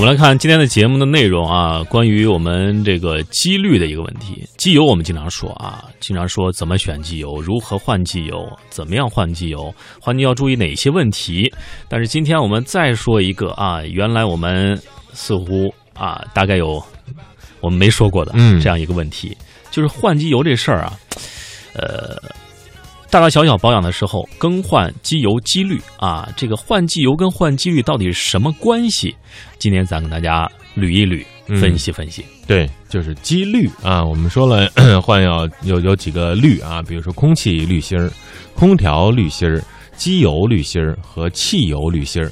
我们来看今天的节目的内容啊，关于我们这个机滤的一个问题。机油我们经常说啊，经常说怎么选机油，如何换机油，怎么样换机油，换机要注意哪些问题。但是今天我们再说一个啊，原来我们似乎啊，大概有我们没说过的嗯这样一个问题，就是换机油这事儿啊，呃。大大小小保养的时候更换机油机滤啊，这个换机油跟换机滤到底是什么关系？今天咱跟大家捋一捋，嗯分析分析。对，就是机滤啊。我们说了，换要有有几个滤啊，比如说空气滤芯儿、空调滤芯儿、机油滤芯儿和汽油滤芯儿。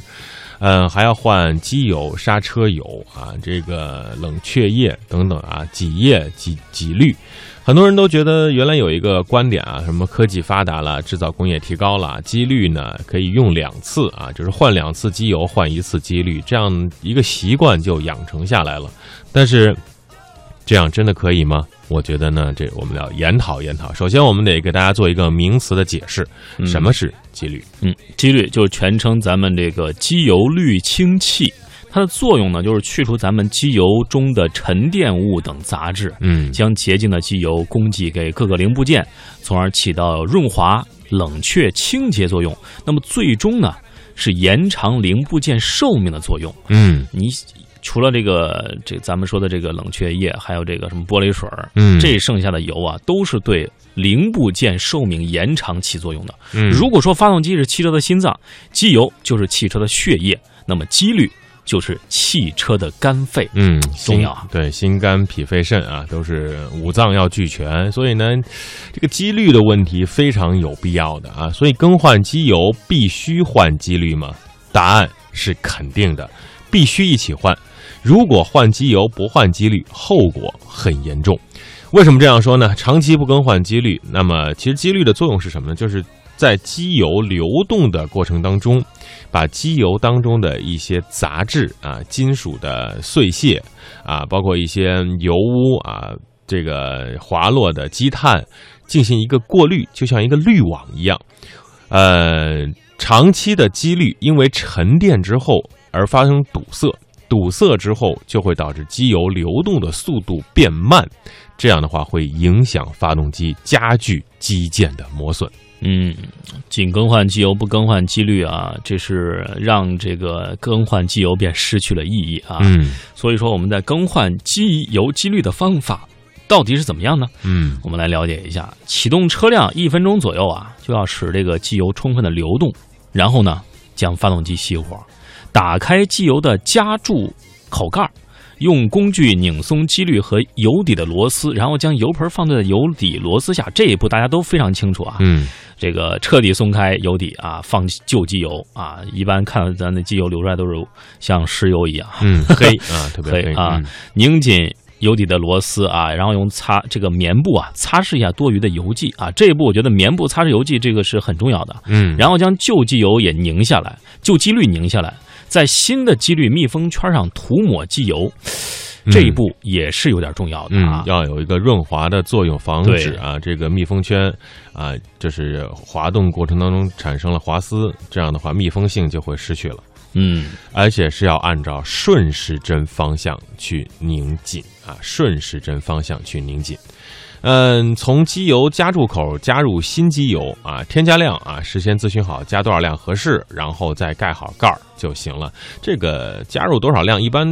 嗯，还要换机油、刹车油啊，这个冷却液等等啊，几液、几几滤。很多人都觉得原来有一个观点啊，什么科技发达了，制造工业提高了，机滤呢可以用两次啊，就是换两次机油，换一次机滤，这样一个习惯就养成下来了。但是这样真的可以吗？我觉得呢，这我们要研讨研讨。首先，我们得给大家做一个名词的解释，嗯什么是机滤？嗯，机滤就是全称咱们这个机油滤清器，它的作用呢就是去除咱们机油中的沉淀物等杂质，嗯将洁净的机油供给给各个零部件，从而起到润滑、冷却、清洁作用。那么最终呢，是延长零部件寿命的作用。嗯你除了这个这咱们说的这个冷却液，还有这个什么玻璃水儿，嗯，这剩下的油啊，都是对零部件寿命延长起作用的。嗯如果说发动机是汽车的心脏，机油就是汽车的血液，那么机滤就是汽车的肝肺。嗯，心重要啊对，心肝脾肺肾啊，都是五脏要俱全，所以呢，这个机滤的问题非常有必要的啊。所以更换机油必须换机滤吗？答案是肯定的，必须一起换。如果换机油不换机滤，后果很严重。为什么这样说呢？长期不更换机滤，那么其实机滤的作用是什么呢？就是在机油流动的过程当中，把机油当中的一些杂质啊、金属的碎屑啊，包括一些油污啊，这个滑落的积碳，进行一个过滤，就像一个滤网一样。呃，长期的机滤因为沉淀之后而发生堵塞，堵塞之后就会导致机油流动的速度变慢，这样的话会影响发动机，加剧机件的磨损。嗯，仅更换机油不更换机滤啊，这是让这个更换机油便失去了意义啊。嗯所以说我们在更换机油机滤的方法到底是怎么样呢？嗯我们来了解一下。启动车辆一分钟左右啊，就要使这个机油充分的流动，然后呢，将发动机熄火，打开机油的加注口盖儿，用工具拧松机滤和油底的螺丝，然后将油盆放在油底螺丝下。这一步大家都非常清楚啊。嗯这个彻底松开油底啊，放旧机油啊，一般看到咱的机油流出来都是像石油一样。嗯，黑啊，特别黑黑啊，拧紧油底的螺丝啊，然后用擦这个棉布啊擦拭一下多余的油迹啊。这一步我觉得棉布擦拭油迹这个是很重要的。嗯，然后将旧机油也拧下来，旧机滤拧下来，在新的机滤密封圈上涂抹机油。这一步也是有点重要的嗯啊，。要有一个润滑的作用，防止啊这个密封圈啊，就是滑动过程当中产生了滑丝，这样的话密封性就会失去了，嗯而且是要按照顺时针方向去拧紧啊，顺时针方向去拧紧。嗯，从机油加注口加入新机油啊，添加量啊，事先咨询好加多少量合适，然后再盖好盖儿就行了。这个加入多少量，一般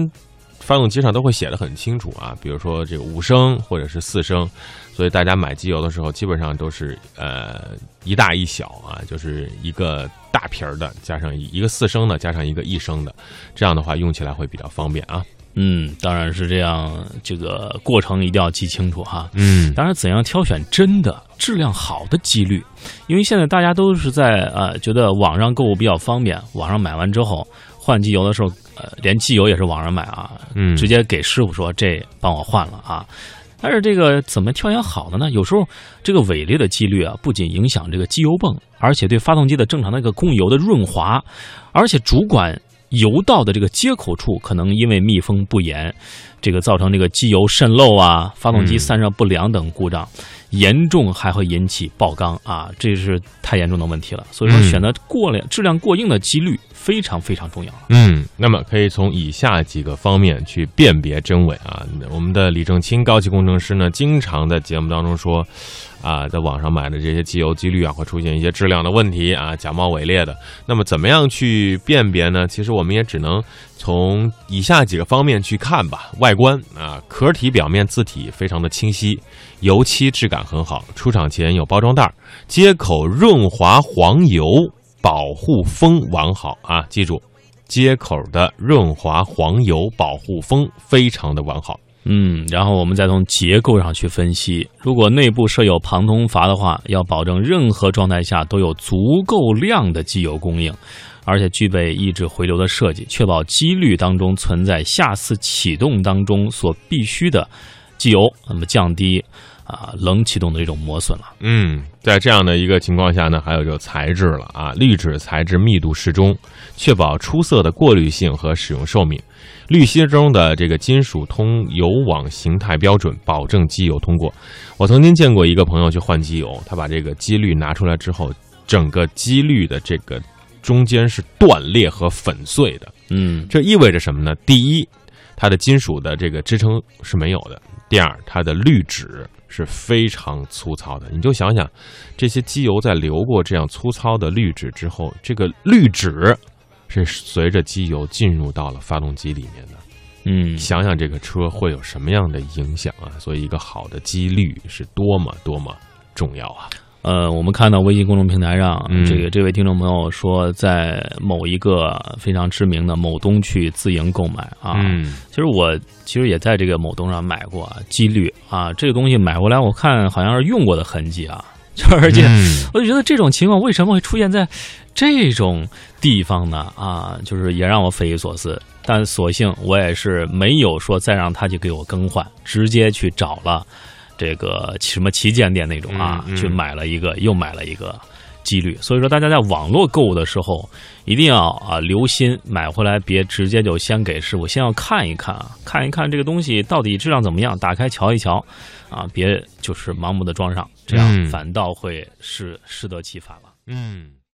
发动机上都会写的很清楚啊，比如说这个五升或者是四升，所以大家买机油的时候基本上都是呃一大一小啊，就是一个大瓶儿的加上一一个四升的加上一个一升的，这样的话用起来会比较方便啊。嗯，当然是这样，这个过程一定要记清楚哈。嗯当然，怎样挑选真的质量好的几率？因为现在大家都是在呃觉得网上购物比较方便，网上买完之后换机油的时候，呃，连机油也是网上买啊，嗯，直接给师傅说这帮我换了啊。但是这个怎么挑选好的呢？有时候这个伪劣的几率啊，不仅影响这个机油泵，而且对发动机的正常的一个供油的润滑，而且主管油道的这个接口处可能因为密封不严，这个造成这个机油渗漏啊，发动机散热不良等故障，严重还会引起爆缸啊，这是太严重的问题了。所以说，选择过量、质量过硬的机滤非常非常重要。嗯，那么可以从以下几个方面去辨别真伪啊。我们的李正清高级工程师呢，经常在节目当中说，啊，在网上买的这些机油机滤啊，会出现一些质量的问题啊，假冒伪劣的。那么怎么样去辨别呢？其实我们也只能从以下几个方面去看吧。外观啊，壳体表面字体非常的清晰，油漆质感很好，出厂前有包装袋，接口润滑黄油保护封完好啊，记住。接口的润滑黄油保护封非常的完好。嗯，然后我们再从结构上去分析，如果内部设有旁通阀的话，要保证任何状态下都有足够量的机油供应，而且具备抑制回流的设计，确保机滤当中存在下次启动当中所必须的机油，那么降低啊冷启动的这种磨损了。嗯，在这样的一个情况下呢，还有就材质了啊，滤纸材质密度适中，确保出色的过滤性和使用寿命。滤芯中的这个金属通油网形态标准，保证机油通过。我曾经见过一个朋友去换机油，他把这个机滤拿出来之后，整个机滤的这个中间是断裂和粉碎的。嗯这意味着什么呢？第一，它的金属的这个支撑是没有的；第二，它的滤纸是非常粗糙的。你就想想，这些机油在流过这样粗糙的滤纸之后，这个滤纸是随着机油进入到了发动机里面的。嗯想想这个车会有什么样的影响啊？所以，一个好的机滤是多么多么重要啊！呃，我们看到微信公众平台上，嗯这个这位听众朋友说，在某一个非常知名的某东去自营购买啊。嗯其实我其实也在这个某东上买过啊机滤啊，这个东西买回来我看好像是用过的痕迹啊，就而且嗯我就觉得这种情况为什么会出现在这种地方呢？啊，就是也让我匪夷所思。但所幸我也是没有说再让他去给我更换，直接去找了这个什么旗舰店那种啊，嗯嗯去买了一个，又买了一个几率。所以说，大家在网络购物的时候一定要啊留心，买回来别直接就先给师傅，先要看一看啊，看一看这个东西到底质量怎么样，打开瞧一瞧啊，别就是盲目的装上，这样嗯反倒会适适得其反了。嗯。